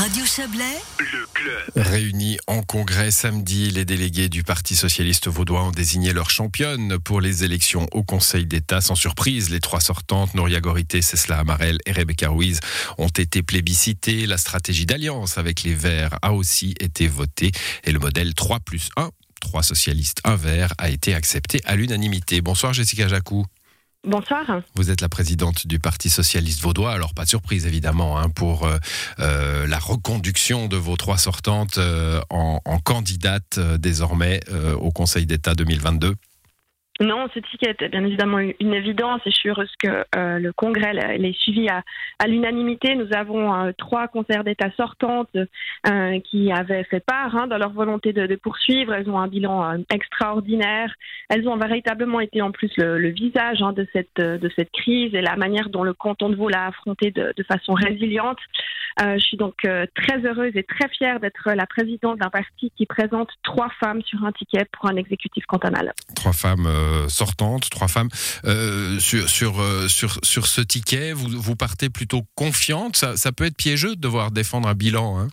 Radio Chablais, le club. Réunis en congrès samedi, les délégués du Parti socialiste vaudois ont désigné leur championne pour les élections au Conseil d'État. Sans surprise, les trois sortantes, Nouria Gorité, Cesla Amarel et Rebecca Ruiz, ont été plébiscitées. La stratégie d'alliance avec les Verts a aussi été votée et le modèle 3 plus 1, 3 socialistes, 1 vert, a été accepté à l'unanimité. Bonsoir Jessica Jacou. Bonsoir. Vous êtes la présidente du Parti socialiste vaudois, alors pas de surprise évidemment hein, pour euh, euh, la reconduction de vos trois sortantes euh, en, en candidates euh, désormais au Conseil d'État 2022. Non, ce ticket est bien évidemment une évidence et je suis heureuse que euh, le Congrès l'a- l'ait suivi à, à l'unanimité. Nous avons euh, trois conseillers d'État sortantes euh, qui avaient fait part hein, de leur volonté de, de poursuivre. Elles ont un bilan euh, extraordinaire. Elles ont véritablement été en plus le, le visage hein, de, cette, euh, de cette crise et la manière dont le canton de Vaud l'a affronté de, de façon résiliente. Euh, je suis donc euh, très heureuse et très fière d'être la présidente d'un parti qui présente trois femmes sur un ticket pour un exécutif cantonal. Trois femmes euh, sortantes, trois femmes sur sur sur sur ce ticket. Vous vous partez plutôt confiante. Ça, ça peut être piégeux de devoir défendre un bilan. Hein.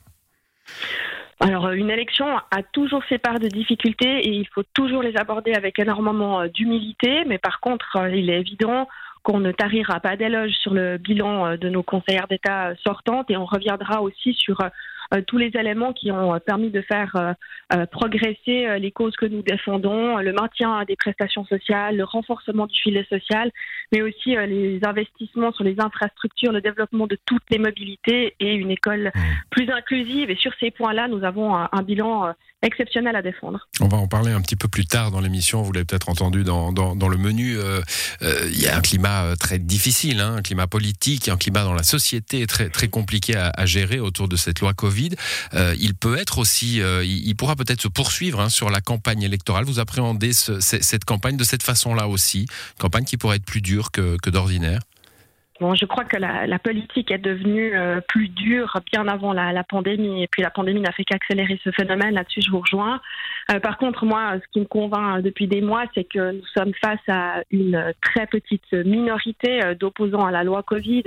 Alors, une élection a toujours ses parts de difficultés et il faut toujours les aborder avec énormément d'humilité. Mais par contre, il est évident qu'on ne tarira pas d'éloges sur le bilan euh, de nos conseillères d'État euh, sortantes et on reviendra aussi sur euh, tous les éléments qui ont permis de faire progresser les causes que nous défendons, le maintien des prestations sociales, le renforcement du filet social, mais aussi les investissements sur les infrastructures, le développement de toutes les mobilités et une école plus inclusive. Et sur ces points-là, nous avons un, bilan exceptionnel à défendre. On va en parler un petit peu plus tard dans l'émission. Vous l'avez peut-être entendu dans, dans, le menu. euh, euh, Il y a un climat euh, très difficile, hein, un climat politique, un climat dans la société très très compliqué à, gérer autour de cette loi Covid. Il peut être aussi, il, pourra peut-être se poursuivre hein, sur la campagne électorale. Vous appréhendez ce- ce- cette campagne de cette façon-là aussi, campagne qui pourrait être plus dure que, que d'ordinaire. Bon, je crois que la, la politique est devenue euh, plus dure bien avant la, la pandémie, et puis la pandémie n'a fait qu'accélérer ce phénomène. Là-dessus, je vous rejoins. Euh, par contre, moi, ce qui me convainc euh, depuis des mois, c'est que nous sommes face à une euh, très petite minorité euh, d'opposants à la loi Covid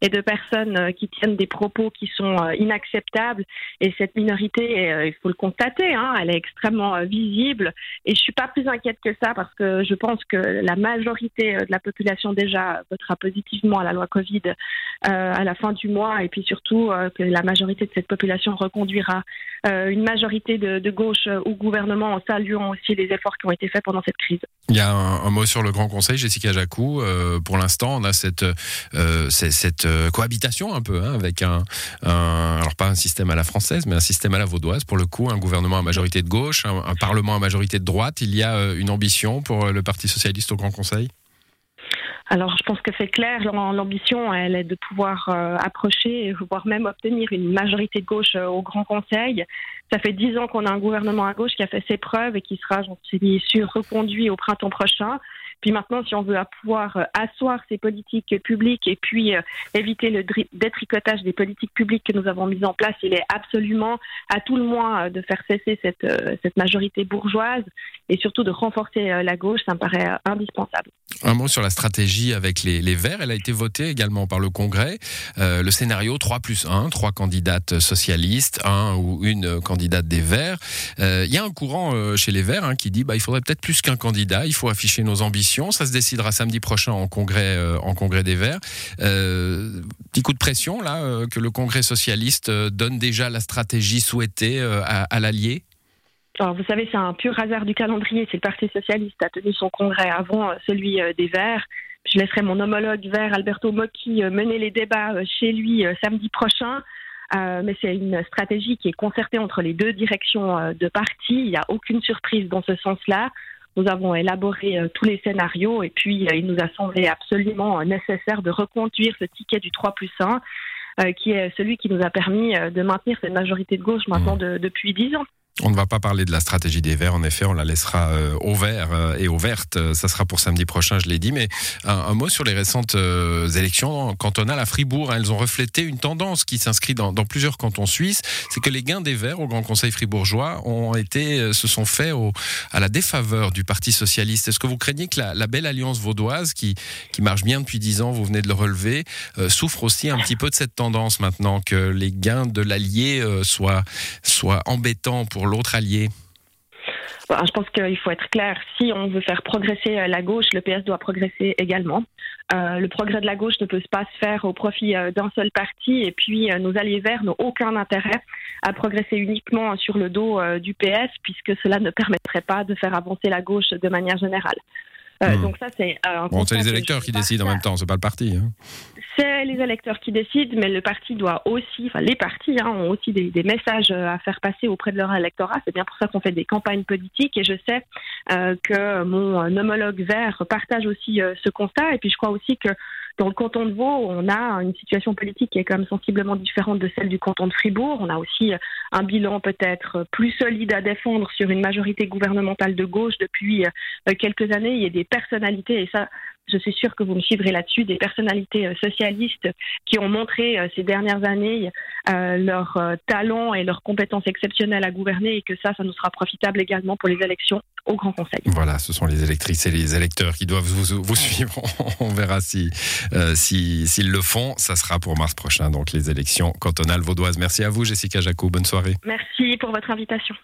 et de personnes euh, qui tiennent des propos qui sont euh, inacceptables. Et cette minorité, euh, il faut le constater, hein, elle est extrêmement visible. Et je suis pas plus inquiète que ça parce que je pense que la majorité de la population déjà votera positivement à la loi Covid à la fin du mois et puis surtout que la majorité de cette population reconduira une majorité de, gauche au gouvernement en saluant aussi les efforts qui ont été faits pendant cette crise. Il y a un, mot sur le Grand Conseil, Jessica Jacou. Pour l'instant, on a cette, c'est- euh, cohabitation un peu hein, avec un, un- alors pas un système à la française, mais un système à la vaudoise. Pour le coup, un gouvernement à majorité de gauche, un, un parlement à majorité de droite. Il y a euh, une ambition pour euh, le Parti socialiste au Grand Conseil? Alors, je pense que c'est clair. l'am- L'ambition, elle est de pouvoir euh, approcher, voire même obtenir une majorité de gauche euh, au Grand Conseil. Ça fait dix ans qu'on a un gouvernement à gauche qui a fait ses preuves et qui sera, j'en suis sûr, reconduit au printemps prochain. Puis maintenant, si on veut pouvoir euh, asseoir ces politiques publiques et puis euh, éviter le détricotage des politiques publiques que nous avons mises en place, il est absolument à tout le moins de faire cesser cette majorité bourgeoise et surtout de renforcer euh, la gauche. Ça me paraît euh, indispensable. Un mot sur la stratégie avec les, Verts. Elle a été votée également par le Congrès. Euh, le scénario 3 plus 1, trois candidates socialistes, un ou une candidate des Verts. Il y a un courant chez les Verts hein, qui dit bah, il faudrait peut-être plus qu'un candidat, il faut afficher nos ambitions. Ça se décidera samedi prochain en Congrès, en congrès des Verts. Petit coup de pression là, que le Congrès socialiste donne déjà la stratégie souhaitée à l'allié. Alors, vous savez, c'est un pur hasard du calendrier. C'est le Parti socialiste a tenu son congrès avant euh, celui euh, des Verts. Je laisserai mon homologue vert, Alberto Mocchi, euh, mener les débats chez lui samedi prochain. Euh, mais c'est une stratégie qui est concertée entre les deux directions de parti. Il n'y a aucune surprise dans ce sens-là. Nous avons élaboré tous les scénarios et puis il nous a semblé absolument nécessaire de reconduire ce ticket du 3 plus 1, euh, qui est celui qui nous a permis de maintenir cette majorité de gauche maintenant de- depuis 10 ans. On ne va pas parler de la stratégie des Verts, en effet, on la laissera euh, au vert euh, et au verte. Ça sera pour samedi prochain, je l'ai dit. Mais un, mot sur les récentes euh, élections cantonales à Fribourg. Elles ont reflété une tendance qui s'inscrit dans, plusieurs cantons suisses. C'est que les gains des Verts au Grand Conseil fribourgeois ont été, se sont faits à la défaveur du Parti socialiste. Est-ce que vous craignez que la, belle alliance vaudoise, qui, qui marche bien depuis dix ans, vous venez de le relever, souffre aussi un petit peu de cette tendance maintenant que les gains de l'allié soient, soient embêtants pour l'autre allié? Je pense qu'il faut être clair. Si on veut faire progresser euh, la gauche, le PS doit progresser également. Euh, le progrès de la gauche ne peut pas se faire au profit euh, d'un seul parti. Et puis, nos alliés verts n'ont aucun intérêt à progresser uniquement sur le dos du PS, puisque cela ne permettrait pas de faire avancer la gauche de manière générale. Hmm. Donc ça, c'est bon, c'est les électeurs qui décident en même temps, c'est pas le parti. Hein. C'est les électeurs qui décident, mais le parti doit aussi, enfin les partis hein, ont aussi des, messages à faire passer auprès de leur électorat. C'est bien pour ça qu'on fait des campagnes politiques et je sais euh, que mon homologue vert partage aussi euh, ce constat. Et puis je crois aussi que dans le canton de Vaud, on a une situation politique qui est quand même sensiblement différente de celle du canton de Fribourg. On a aussi un bilan peut-être plus solide à défendre sur une majorité gouvernementale de gauche depuis euh, quelques années. Il y a des personnalités, et ça, je suis sûre que vous me suivrez là-dessus, des personnalités euh, socialistes qui ont montré euh, ces dernières années euh, leur talent et leurs compétences exceptionnelles à gouverner et que ça, ça nous sera profitable également pour les élections au Grand Conseil. Voilà, ce sont les électrices et les électeurs qui doivent vous, suivre. On verra si s'ils le font. Ça sera pour mars prochain, donc les élections cantonales vaudoises. Merci à vous, Jessica Jacot. Bonne soirée. Merci pour votre invitation.